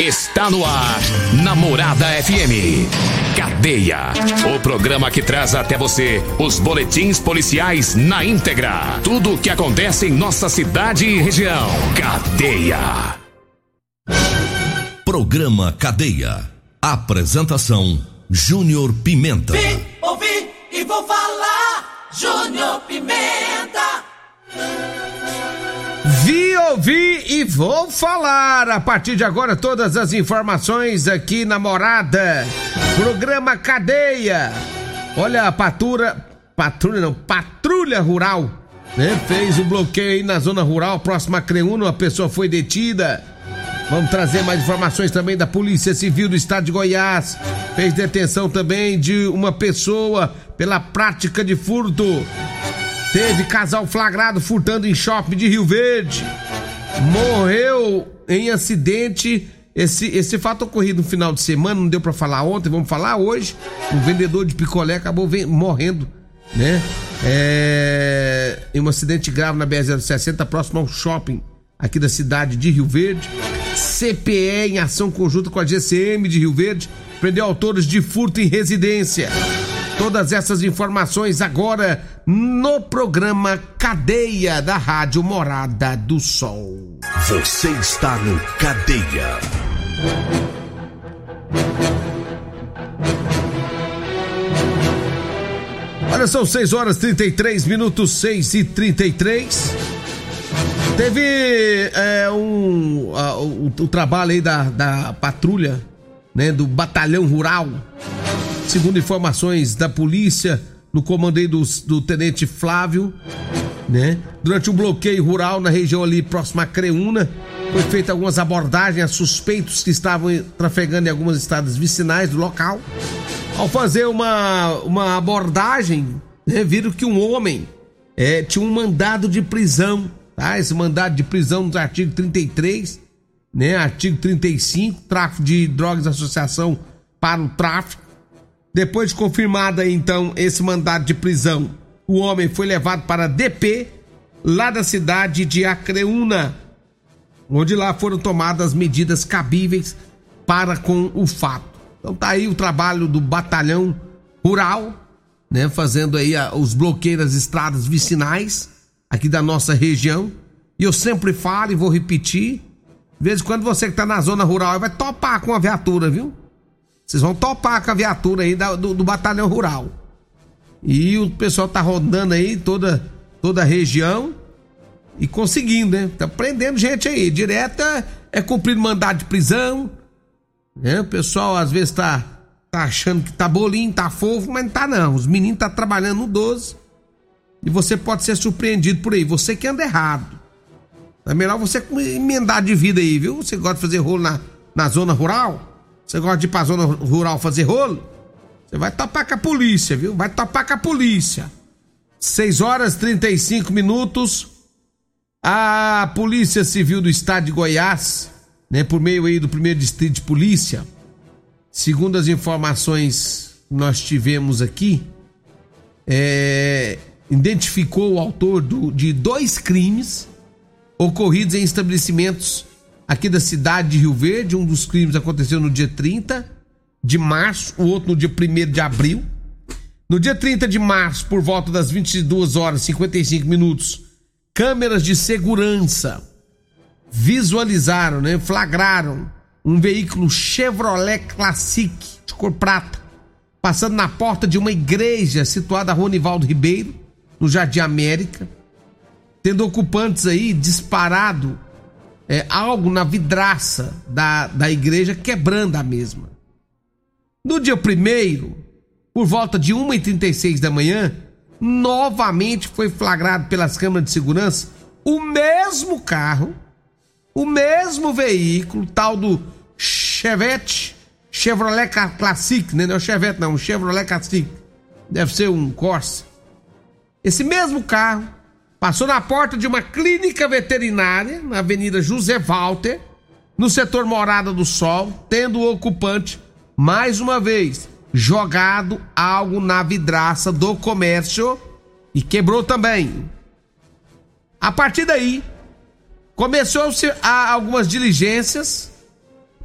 Está no ar, Namorada FM. Cadeia. O programa que traz até você os boletins policiais na íntegra. Tudo o que acontece em nossa cidade e região. Cadeia. Programa Cadeia. Apresentação: Júnior Pimenta. Vim, ouvi e vou falar. Júnior Pimenta. Vi, ouvi e vou falar a partir de agora todas as informações aqui na Morada. Programa Cadeia. Olha a patrulha, patrulha não, patrulha rural, né? Fez o bloqueio aí na zona rural, próxima a Creúna, uma pessoa foi detida. Vamos trazer mais informações também da Polícia Civil do Estado de Goiás. Fez detenção também de uma pessoa pela prática de furto. Teve casal flagrado furtando em shopping de Rio Verde. Morreu em acidente. Esse, esse fato ocorrido no final de semana, não deu pra falar ontem, vamos falar hoje. Um vendedor de picolé acabou morrendo, né? É, em um acidente grave na BR-060, próximo ao shopping aqui da cidade de Rio Verde. CPE em ação conjunta com a GCM de Rio Verde prendeu autores de furto em residência. Todas essas informações agora no programa Cadeia da Rádio Morada do Sol. Você está no Cadeia. Olha, são 6 horas 33 minutos, 6 e 33. Teve é, um, a- o, o trabalho aí da, da patrulha, né, do batalhão rural. Segundo informações da polícia, no comando aí do, do tenente Flávio, né? Durante um bloqueio rural na região ali próxima a Creúna, foi feita algumas abordagens a suspeitos que estavam trafegando em algumas estradas vicinais do local. Ao fazer uma, uma abordagem, né, viram que um homem é, tinha um mandado de prisão, tá? Esse mandado de prisão no artigo 33, né? Artigo 35, tráfico de drogas, associação para o tráfico. Depois de confirmada então esse mandado de prisão, o homem foi levado para DP, lá da cidade de Acreúna, onde lá foram tomadas medidas cabíveis para com o fato. Então tá aí o trabalho do batalhão rural, né, fazendo aí os bloqueios das estradas vicinais aqui da nossa região. E eu sempre falo e vou repetir, de vez em quando você que tá na zona rural vai topar com a viatura, viu? Vocês vão topar com a viatura aí da- do, do batalhão rural. E o pessoal tá rodando aí toda, toda a região e conseguindo, né? Tá prendendo gente aí. Direto é, é cumprindo mandado de prisão. Né? O pessoal às vezes tá, tá achando que tá bolinho, tá fofo, mas não tá não. Os meninos tá trabalhando no 12. E você pode ser surpreendido por aí. Você que anda errado. É melhor você emendar de vida aí, viu? Você gosta de fazer rolo na, na zona rural? Você gosta de ir pra zona rural fazer rolo? Você vai topar com a polícia, viu? Vai topar com a polícia. 6 horas 35 minutos. A Polícia Civil do Estado de Goiás, né, por meio aí do primeiro distrito de polícia, segundo as informações que nós tivemos aqui, é, identificou o autor do- de dois crimes ocorridos em estabelecimentos aqui da cidade de Rio Verde. Um dos crimes aconteceu no dia 30 de março, o outro no dia 1 de abril. No dia 30 de março, por volta das 22 horas e 55 minutos, câmeras de segurança visualizaram, né, flagraram um veículo Chevrolet Classic de cor prata, passando na porta de uma igreja situada na Rua Nivaldo Ribeiro, no Jardim América, tendo ocupantes aí disparado é, algo na vidraça da, da igreja, quebrando a mesma. No dia primeiro, por volta de 1h36 da manhã, novamente foi flagrado pelas câmeras de segurança o mesmo carro, o mesmo veículo, tal do Chevette, Chevrolet Classic, né? Não é o Chevette, não, o Chevrolet Classic. Deve ser um Corsa. Esse mesmo carro passou na porta de uma clínica veterinária na Avenida José Walter, no setor Morada do Sol, tendo o ocupante, mais uma vez, jogado algo na vidraça do comércio e quebrou também. A partir daí, começou-se algumas diligências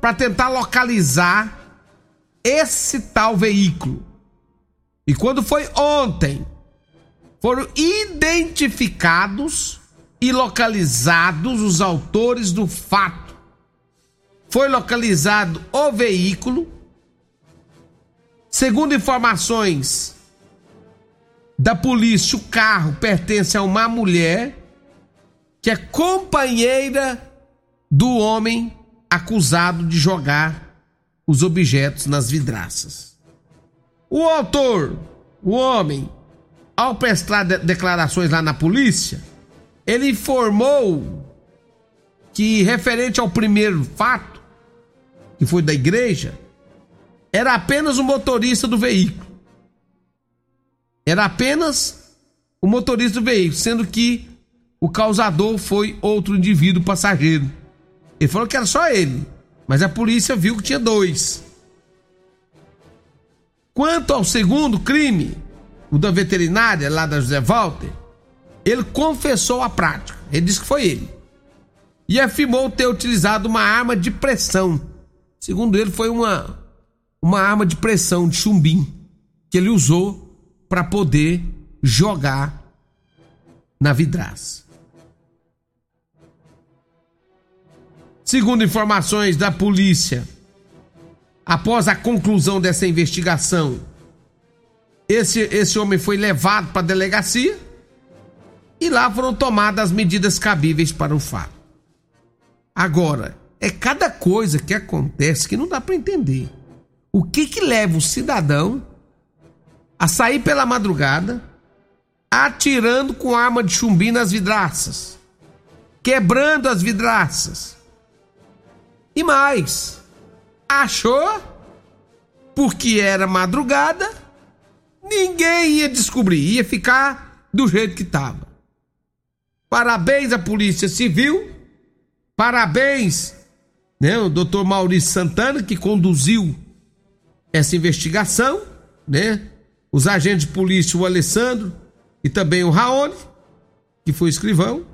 para tentar localizar esse tal veículo. E quando foi ontem, foram identificados e localizados os autores do fato. Foi localizado o veículo. Segundo informações da polícia, o carro pertence a uma mulher que é companheira do homem acusado de jogar os objetos nas vidraças. O autor, o homem, ao prestar de declarações lá na polícia, ele informou que, referente ao primeiro fato, que foi da igreja, era apenas o motorista do veículo. Era apenas o motorista do veículo, sendo que o causador foi outro indivíduo passageiro. Ele falou que era só ele, mas a polícia viu que tinha dois. Quanto ao segundo crime, o da veterinária lá da José Walter, ele confessou a prática. Ele disse que foi ele. E afirmou ter utilizado uma arma de pressão. Segundo ele, foi uma, uma arma de pressão de chumbim que ele usou para poder jogar na vidraça. Segundo informações da polícia, após a conclusão dessa investigação, esse, esse homem foi levado para a delegacia e lá foram tomadas as medidas cabíveis para o fato. Agora, é cada coisa que acontece que não dá para entender. O que que leva o cidadão a sair pela madrugada atirando com arma de chumbi nas vidraças, quebrando as vidraças? E mais, achou porque era madrugada ninguém ia descobrir, ia ficar do jeito que estava. Parabéns à Polícia Civil, parabéns, né, o doutor Maurício Santana, que conduziu essa investigação, né? Os agentes de polícia, o Alessandro e também o Raoni, que foi escrivão,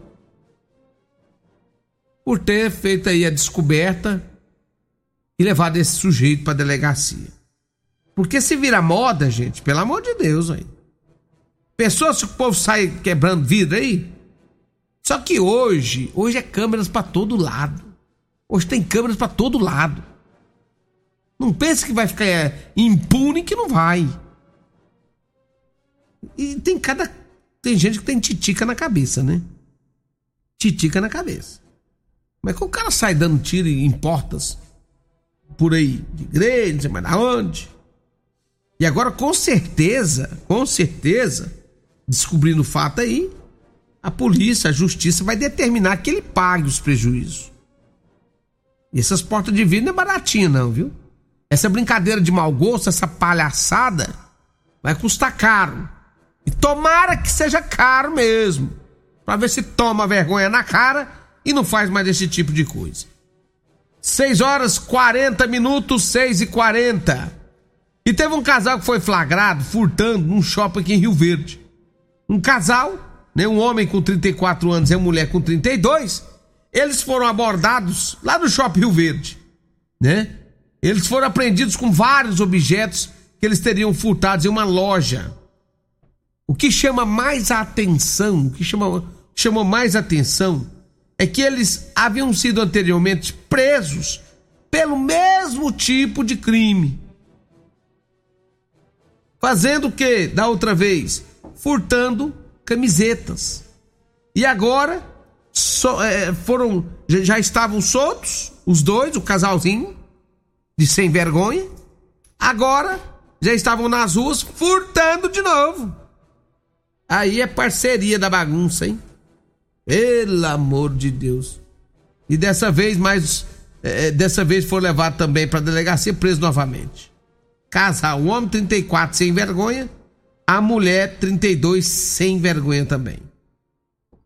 por ter feito aí a descoberta e levado esse sujeito para delegacia. Porque se vira moda, gente, pelo amor de Deus, aí. Pessoas que o povo sai quebrando vidro aí. Só que hoje, hoje é câmeras para todo lado. Hoje tem câmeras para todo lado. Não pense que vai ficar é, impune que não vai. E tem cada tem gente que tem titica na cabeça, né? Titica na cabeça. Como é o cara sai dando tiro em portas por aí, de igreja, não sei mais da onde? E agora, com certeza, com certeza, descobrindo o fato aí, a polícia, a justiça vai determinar que ele pague os prejuízos. E essas portas de vidro não é baratinha, não, viu? Essa brincadeira de mau gosto, essa palhaçada, vai custar caro. E tomara que seja caro mesmo. Pra ver se toma vergonha na cara e não faz mais esse tipo de coisa. 6 horas 40 minutos, 6 e 40. E teve um casal que foi flagrado furtando num shopping aqui em Rio Verde. Um casal, né, um homem com 34 anos e uma mulher com 32, eles foram abordados lá no shopping Rio Verde, né? Eles foram apreendidos com vários objetos que eles teriam furtados em uma loja. O que chama mais a atenção, o que chama, chamou mais atenção é que eles haviam sido anteriormente presos pelo mesmo tipo de crime Fazendo o que da outra vez? Furtando camisetas. E agora so, é, foram já, já estavam soltos os dois, o casalzinho de sem vergonha. Agora já estavam nas ruas furtando de novo. Aí é parceria da bagunça, hein? Pelo amor de Deus. E dessa vez, mais. É, dessa vez foi levado também para delegacia preso novamente. Casal, o homem 34 sem vergonha, a mulher 32 sem vergonha também.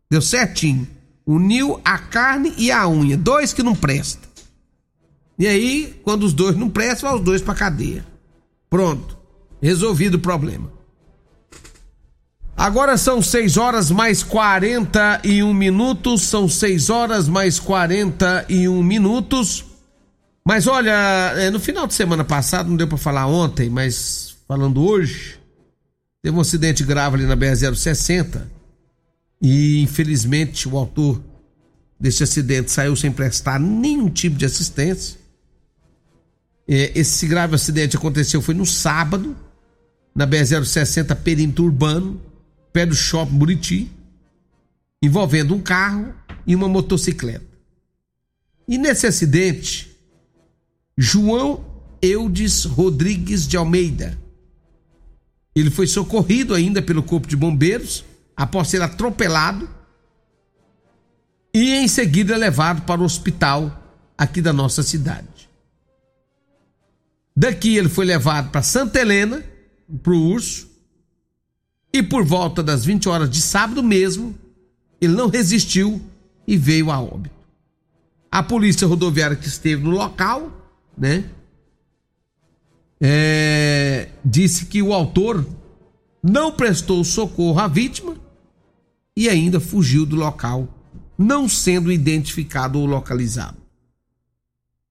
Deu certinho. Uniu a carne e a unha, dois que não prestam. E aí, quando os dois não prestam, vai os dois para cadeia. Pronto. Resolvido o problema. Agora são 6 horas mais 41 minutos. São 6 horas mais 41 minutos. Mas olha, é, no final de semana passado, não deu para falar ontem, mas falando hoje, teve um acidente grave ali na BR-060. E infelizmente o autor desse acidente saiu sem prestar nenhum tipo de assistência. É, esse grave acidente aconteceu foi no sábado, na BR-060 perímetro urbano pé do shopping Buriti, envolvendo um carro e uma motocicleta. E nesse acidente, João Eudes Rodrigues de Almeida. Ele foi socorrido ainda pelo Corpo de Bombeiros após ser atropelado e em seguida levado para o hospital aqui da nossa cidade. Daqui ele foi levado para Santa Helena, para o Urso, e por volta das 20 horas de sábado mesmo, ele não resistiu e veio a óbito. A polícia rodoviária que esteve no local, né, é, disse que o autor não prestou socorro à vítima e ainda fugiu do local, não sendo identificado ou localizado.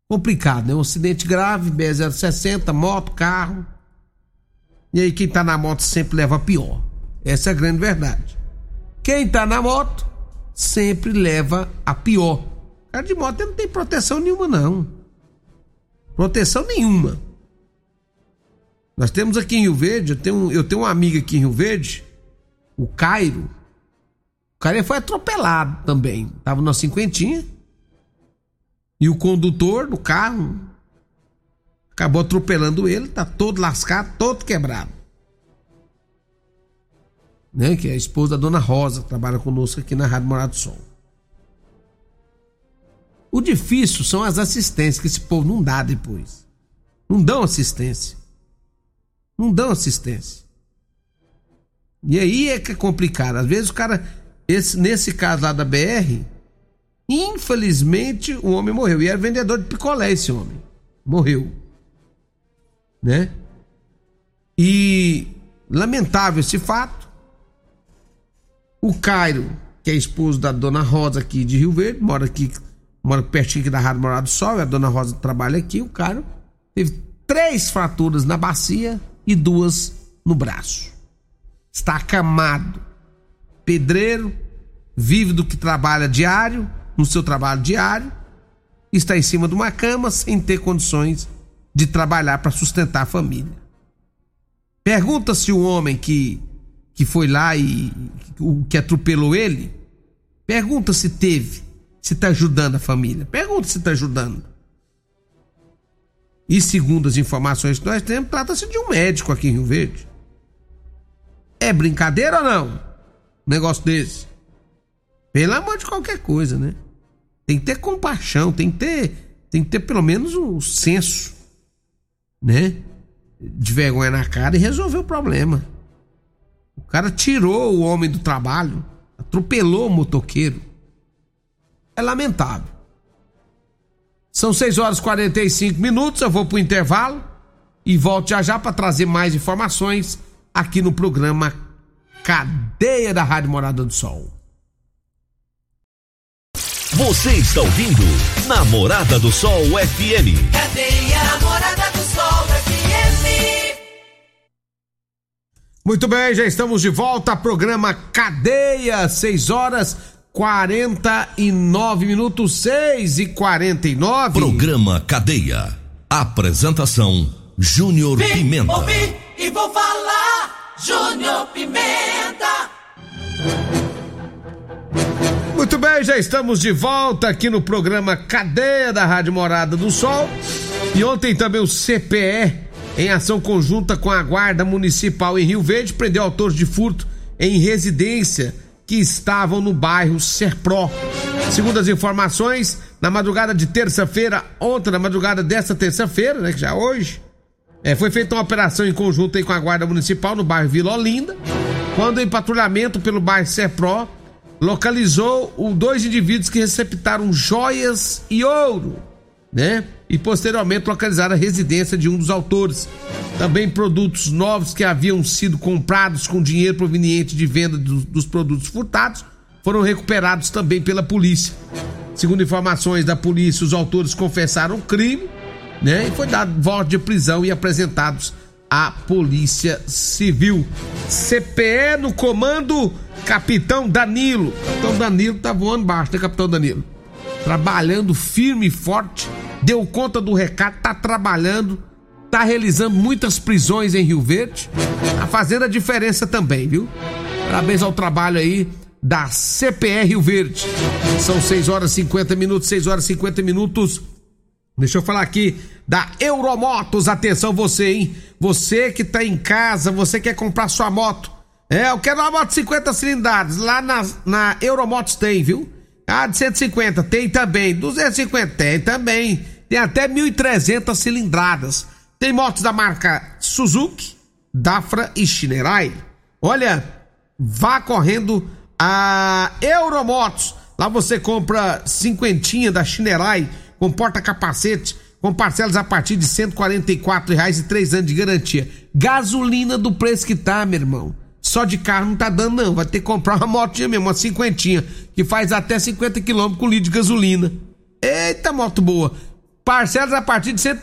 Complicado, né? Um acidente grave, B060, moto, carro. E aí quem tá na moto sempre leva pior. Essa é a grande verdade. Quem tá na moto sempre leva a pior. Cara de moto não tem proteção nenhuma, não. Proteção nenhuma. Nós temos aqui em Rio Verde, eu tenho, eu tenho um amigo aqui em Rio Verde, o Cairo. O cara foi atropelado também. Tava na cinquentinha. E o condutor do carro acabou atropelando ele, tá todo lascado, todo quebrado né, que é a esposa da dona Rosa, trabalha conosco aqui na Rádio Morado do Sol. O difícil são as assistências que esse povo não dá depois. Não dão assistência. Não dão assistência. E aí é que é complicado. Às vezes o cara, esse, nesse caso lá da BR, infelizmente o homem morreu. E era vendedor de picolé esse homem. Morreu. Né? E lamentável esse fato. O Cairo, que é esposo da dona Rosa aqui de Rio Verde, mora aqui, mora pertinho aqui da Rádio Morado do Sol, a dona Rosa trabalha aqui. O Cairo teve três fraturas na bacia e duas no braço. Está acamado. Pedreiro, vive do que trabalha diário, no seu trabalho diário, está em cima de uma cama sem ter condições de trabalhar para sustentar a família. Pergunta-se o homem que que foi lá e o que atropelou ele, pergunta se teve, se está ajudando a família. Pergunta se está ajudando. E segundo as informações que nós temos, trata-se de um médico aqui em Rio Verde. É brincadeira ou não? Um negócio desse. Pelo amor de qualquer coisa, né? Tem que ter compaixão, tem que ter, tem que ter pelo menos um senso, né? De vergonha na cara e resolver o problema. O cara tirou o homem do trabalho, atropelou o motoqueiro. É lamentável. São 6 horas e 45 minutos, eu vou pro intervalo e volto já já para trazer mais informações aqui no programa Cadeia da Rádio Morada do Sol. Você está ouvindo Namorada do Sol FM. Cadeia Morada do Sol FM. Muito bem, já estamos de volta. Programa Cadeia, 6 horas 49 minutos, 6 e 49. Programa Cadeia. Apresentação: Júnior Pimenta. ouvi e vou falar Júnior Pimenta. Muito bem, já estamos de volta aqui no programa Cadeia da Rádio Morada do Sol. E ontem também o CPE, em ação conjunta com a Guarda Municipal em Rio Verde, prendeu autores de furto em residência que estavam no bairro Serpro. Segundo as informações, na madrugada de terça-feira, ontem, na madrugada desta terça-feira, né, que já é hoje, é, foi feita uma operação em conjunto com a Guarda Municipal no bairro Vila Olinda, quando em patrulhamento pelo bairro Serpro, localizou o dois indivíduos que receptaram joias e ouro, né? E posteriormente localizaram a residência de um dos autores. Também produtos novos que haviam sido comprados com dinheiro proveniente de venda do, dos produtos furtados foram recuperados também pela polícia. Segundo informações da polícia, os autores confessaram o crime, né? E foi dado voto de prisão e apresentados à Polícia Civil. CPE no comando, Capitão Danilo. Capitão Danilo tá voando baixo, né, Capitão Danilo? Trabalhando firme e forte, deu conta do recado, tá trabalhando, tá realizando muitas prisões em Rio Verde, tá fazendo a diferença também, viu? Parabéns ao trabalho aí da CPR Rio Verde. São 6 horas e 50 minutos, 6 horas e 50 minutos. Deixa eu falar aqui da Euromotos. Atenção você, hein? Você que tá em casa, você quer comprar sua moto. É, eu quero uma moto 50 cilindradas. Lá na, na Euromotos tem, viu? Ah, de 150 tem também. 250 tem também. Tem até 1.300 cilindradas. Tem motos da marca Suzuki, Dafra e Shinerai. Olha, vá correndo a Euromotos. Lá você compra cinquentinha da Shinerai com porta-capacete, com parcelas a partir de R$ reais e três anos de garantia. Gasolina do preço que tá, meu irmão. Só de carro não tá dando, não. Vai ter que comprar uma motinha mesmo, uma cinquentinha, que faz até 50 km com litro de gasolina. Eita, moto boa. Parcelas a partir de R$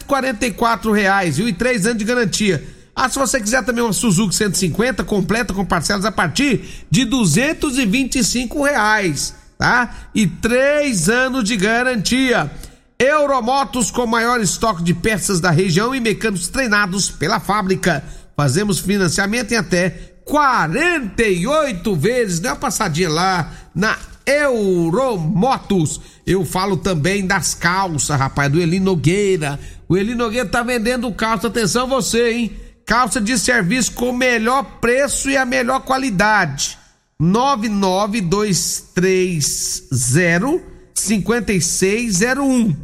reais, viu? E três anos de garantia. Ah, se você quiser também uma Suzuki 150 completa com parcelas a partir de 225 reais, tá? E três anos de garantia. Euromotos com maior estoque de peças da região e mecânicos treinados pela fábrica. Fazemos financiamento em até 48 vezes. Dá uma passadinha lá na Euromotos. Eu falo também das calças, rapaz, do Eli Nogueira. O Eli Nogueira tá vendendo calça. Atenção você, hein? Calça de serviço com o melhor preço e a melhor qualidade. 99230 5601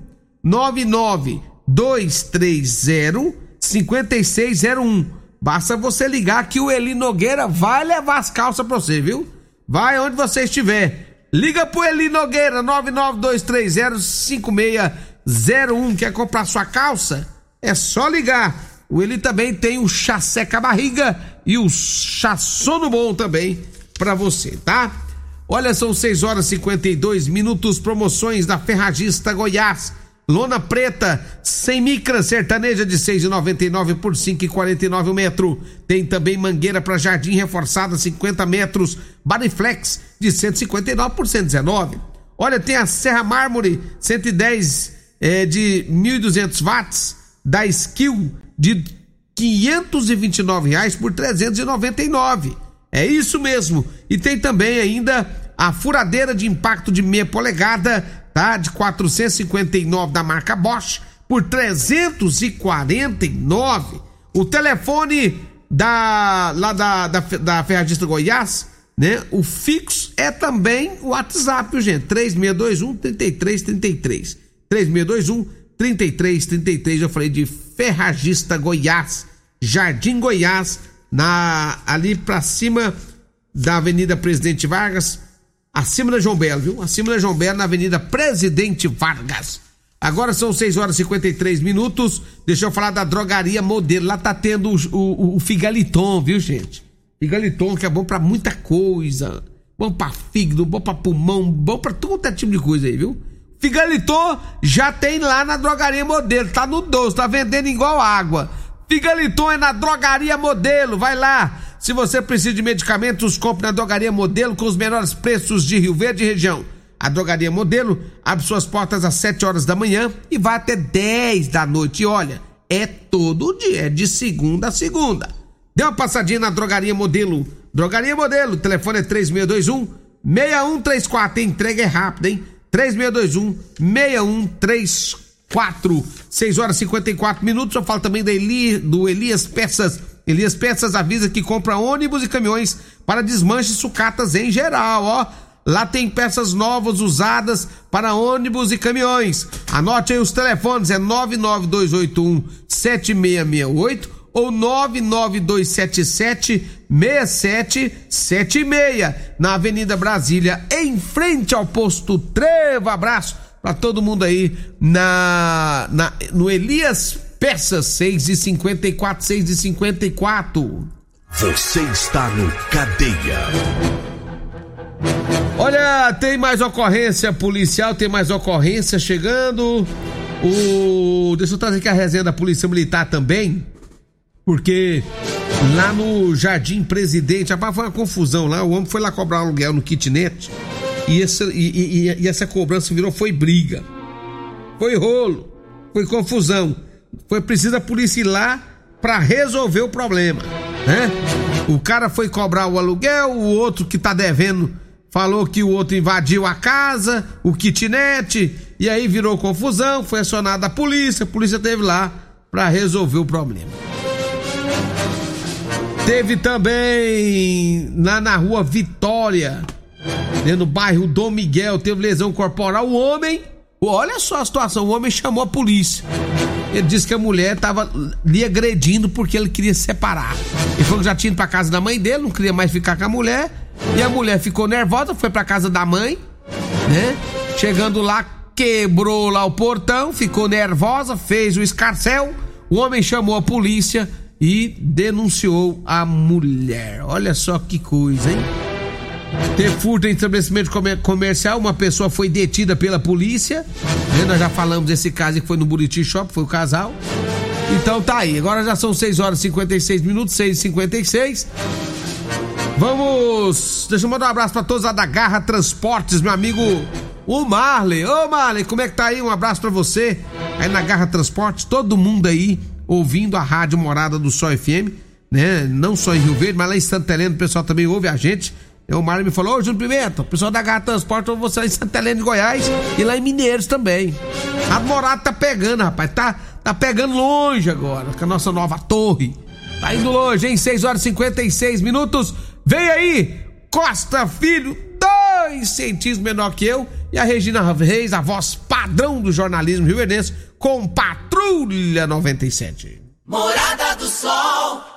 99230 5601. Basta você ligar que o Eli Nogueira vai levar as calças pra você, viu? Vai onde você estiver. Liga pro Eli Nogueira 99230 5601. Quer comprar sua calça? É só ligar. O Eli também tem o chá seca barriga e o chá sono bom também para você, tá? Olha, são 6 horas e 52 minutos, promoções da Ferragista Goiás. Lona preta, sem micra, sertaneja de 6,99 por 5,49 o metro. Tem também mangueira para jardim reforçada, 50 metros. Bariflex de 159 por 119. Olha, tem a Serra Mármore, 110 é, de 1.200 watts, da Skill de 529 reais por 399. É isso mesmo. E tem também ainda a furadeira de impacto de meia polegada, tá? De 459 da marca Bosch por 349. O telefone da lá da, da, da Ferragista Goiás, né? O fixo é também o WhatsApp, gente. 3621 3333. 3621 3333. Eu falei de Ferragista Goiás, Jardim Goiás na ali para cima da Avenida Presidente Vargas, acima da João Belo, viu? Acima da João Belo, na Avenida Presidente Vargas. Agora são 6 horas e 53 minutos. Deixa eu falar da drogaria modelo. Lá tá tendo o, o, o Figaliton, viu, gente? Figaliton que é bom para muita coisa. Bom para fígado, bom para pulmão, bom para todo é tipo de coisa aí, viu? Figaliton já tem lá na drogaria modelo. Tá no doce, tá vendendo igual água. Figaliton é na Drogaria Modelo, vai lá. Se você precisa de medicamentos, compre na Drogaria Modelo com os menores preços de Rio Verde e região. A Drogaria Modelo abre suas portas às 7 horas da manhã e vai até 10 da noite. E olha, é todo dia, é de segunda a segunda. Dê uma passadinha na Drogaria Modelo. Drogaria Modelo, telefone é 3621 6134. Entrega é rápida, hein? 3621 6134. 6 horas e 54 minutos. Eu falo também do Elias Peças. Elias Peças avisa que compra ônibus e caminhões para desmanche sucatas em geral, ó. Lá tem peças novas usadas para ônibus e caminhões. Anote aí os telefones, é 99281 7668 ou 99277 6776 na Avenida Brasília, em frente ao posto Trevo. Abraço para todo mundo aí na, na no Elias Peças 6 e 54 6 e 54. Você está no Cadeia. Olha, tem mais ocorrência policial, tem mais ocorrência chegando. O deixa eu trazer aqui a resenha da Polícia Militar também. Porque lá no Jardim Presidente, rapaz, foi uma confusão lá. O homem foi lá cobrar aluguel no kitnet e, e, e, e essa cobrança virou foi briga. Foi rolo, foi confusão. Foi preciso a polícia ir lá para resolver o problema, né? O cara foi cobrar o aluguel, o outro que tá devendo falou que o outro invadiu a casa, o kitnet, e aí virou confusão, foi acionada a polícia, a polícia teve lá para resolver o problema. Teve também lá na rua Vitória, no bairro Dom Miguel, teve lesão corporal. O homem, olha só a situação, o homem chamou a polícia. Ele disse que a mulher estava lhe agredindo porque ele queria se separar. Ele falou que já tinha ido pra casa da mãe dele, não queria mais ficar com a mulher. E a mulher ficou nervosa, foi pra casa da mãe, né? Chegando lá, quebrou lá o portão, ficou nervosa, fez o escarcel. O homem chamou a polícia e denunciou a mulher. Olha só que coisa, hein? Teve furto em estabelecimento comercial, uma pessoa foi detida pela polícia. Né? Nós já falamos desse caso que foi no Buriti Shop, foi o casal. Então tá aí, agora já são 6 horas e 56 minutos, 6 e 56 Vamos. Deixa eu mandar um abraço pra todos lá da Garra Transportes, meu amigo o Marley. Ô Marley, como é que tá aí? Um abraço pra você. Aí na Garra Transportes, todo mundo aí ouvindo a Rádio Morada do Sol FM, né? Não só em Rio Verde, mas lá em Santa Helena o pessoal também ouve a gente. O Mário me falou, ô Júnior Pimenta, o pessoal da Garra Transporte você em Santa Helena de Goiás e lá em Mineiros também. A Morada tá pegando, rapaz, tá, tá pegando longe agora, com a nossa nova torre. Tá indo longe, hein? 6 horas e 56 minutos. Vem aí, Costa Filho, dois centímetros menor que eu, e a Regina Reis, a voz padrão do jornalismo rio-verdense, com Patrulha 97. Morada do Sol.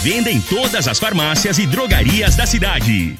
Venda em todas as farmácias e drogarias da cidade.